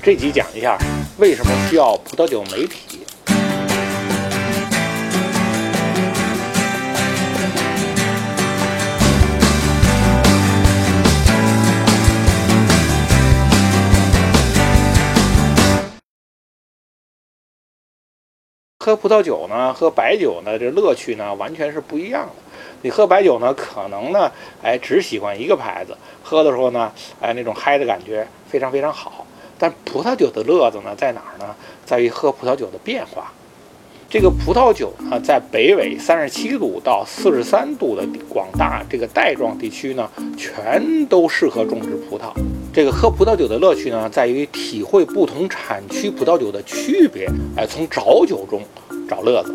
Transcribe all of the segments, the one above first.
这集讲一下为什么需要葡萄酒媒体。喝葡萄酒呢，喝白酒呢，这乐趣呢完全是不一样的。你喝白酒呢，可能呢，哎，只喜欢一个牌子，喝的时候呢，哎，那种嗨的感觉非常非常好。但葡萄酒的乐子呢，在哪儿呢？在于喝葡萄酒的变化。这个葡萄酒呢，在北纬三十七度到四十三度的广大这个带状地区呢，全都适合种植葡萄。这个喝葡萄酒的乐趣呢，在于体会不同产区葡萄酒的区别，哎，从找酒中找乐子，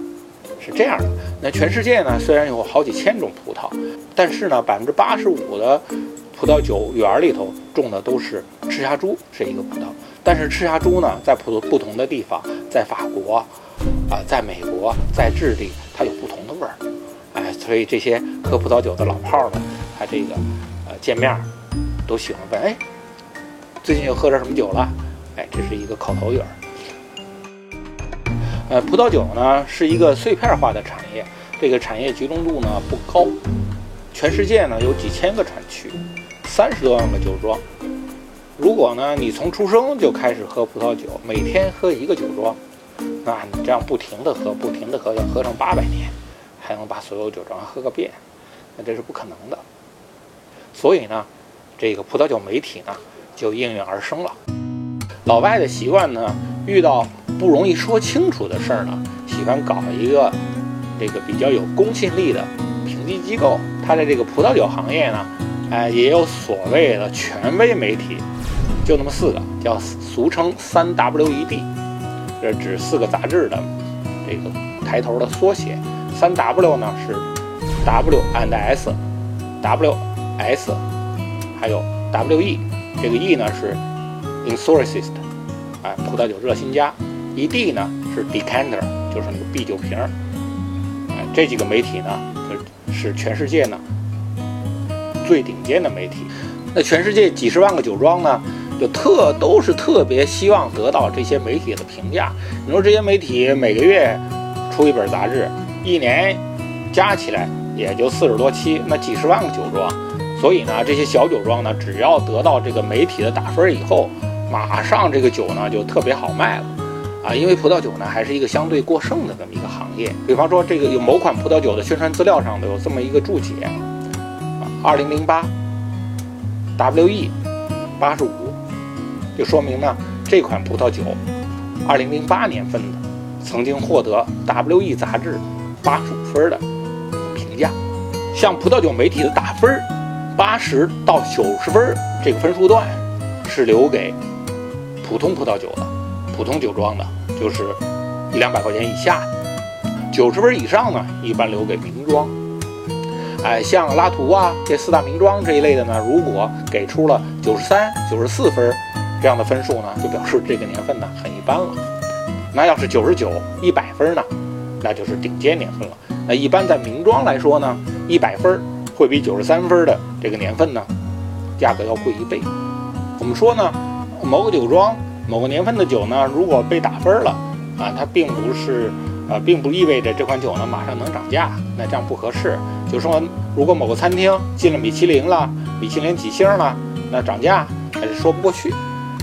是这样的。那全世界呢，虽然有好几千种葡萄，但是呢，百分之八十五的葡萄酒园里头种的都是赤霞珠，是一个葡萄。但是赤霞珠呢，在不不同的地方，在法国，啊，在美国，在智利，它有不同的味儿。哎，所以这些喝葡萄酒的老炮儿呢，他这个呃见面儿都喜欢问，哎。最近又喝着什么酒了？哎，这是一个口头语儿。呃，葡萄酒呢是一个碎片化的产业，这个产业集中度呢不高。全世界呢有几千个产区，三十多万个酒庄。如果呢你从出生就开始喝葡萄酒，每天喝一个酒庄，那你这样不停的喝，不停的喝，要喝上八百年，还能把所有酒庄喝个遍，那这是不可能的。所以呢，这个葡萄酒媒体呢。就应运而生了。老外的习惯呢，遇到不容易说清楚的事儿呢，喜欢搞一个这个比较有公信力的评级机构。他在这个葡萄酒行业呢，哎，也有所谓的权威媒体，就那么四个，叫俗称三 WED，这是指四个杂志的这个抬头的缩写。三 W 呢是 W and S，W，S，还有 WE。这个 E 呢是 Enthusiast，哎，葡萄酒热心家；ED 呢是 Decanter，就是那个 B 酒瓶儿。哎，这几个媒体呢，就是全世界呢最顶尖的媒体。那全世界几十万个酒庄呢，就特都是特别希望得到这些媒体的评价。你说这些媒体每个月出一本杂志，一年加起来也就四十多期，那几十万个酒庄。所以呢，这些小酒庄呢，只要得到这个媒体的打分以后，马上这个酒呢就特别好卖了，啊，因为葡萄酒呢还是一个相对过剩的这么一个行业。比方说，这个有某款葡萄酒的宣传资料上头有这么一个注解，啊，二零零八，WE 八十五，就说明呢这款葡萄酒，二零零八年份的，曾经获得 WE 杂志八十五分的评价。像葡萄酒媒体的打分。八十到九十分这个分数段是留给普通葡萄酒的，普通酒庄的，就是一两百块钱以下的。九十分以上呢，一般留给名庄。哎，像拉图啊这四大名庄这一类的呢，如果给出了九十三、九十四分这样的分数呢，就表示这个年份呢很一般了。那要是九十九、一百分呢，那就是顶尖年份了。那一般在名庄来说呢，一百分。会比九十三分的这个年份呢，价格要贵一倍。我们说呢，某个酒庄某个年份的酒呢，如果被打分了啊，它并不是呃，并不意味着这款酒呢马上能涨价，那这样不合适。就说如果某个餐厅进了米其林了，米其林几星了，那涨价还是说不过去。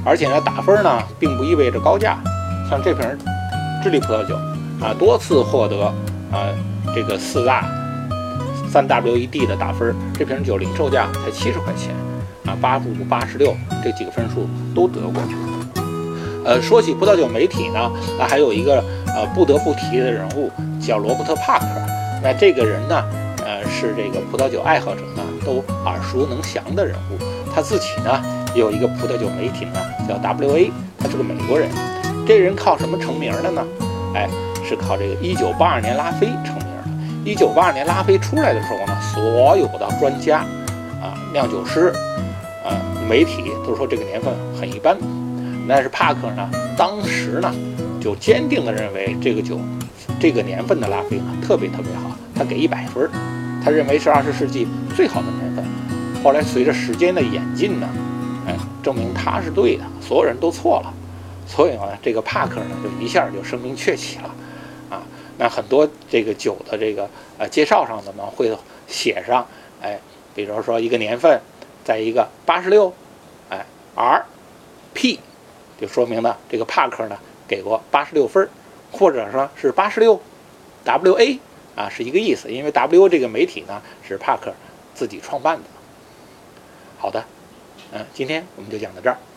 而且呢，打分呢并不意味着高价。像这瓶智利葡萄酒啊，多次获得啊这个四大。三 WED 的打分，这瓶酒零售价才七十块钱，啊，八十五、八十六这几个分数都得过。呃，说起葡萄酒媒体呢，那还有一个呃不得不提的人物叫罗伯特·帕克。那这个人呢，呃，是这个葡萄酒爱好者呢都耳熟能详的人物。他自己呢有一个葡萄酒媒体呢叫 WA，他是个美国人。这人靠什么成名的呢？哎，是靠这个一九八二年拉菲成名。一九八二年拉菲出来的时候呢，所有的专家，啊，酿酒师，啊，媒体都说这个年份很一般。但是帕克呢，当时呢，就坚定地认为这个酒，这个年份的拉菲呢，特别特别好，他给一百分，他认为是二十世纪最好的年份。后来随着时间的演进呢，证明他是对的，所有人都错了。所以呢，这个帕克呢就一下就声名鹊起了，啊，那很多这个酒的这个呃介绍上的呢会写上，哎，比如说一个年份，在一个八十六，哎，R P，就说明呢这个帕克呢给过八十六分，或者说是八十六 W A 啊是一个意思，因为 W 这个媒体呢是帕克自己创办的。好的，嗯，今天我们就讲到这儿。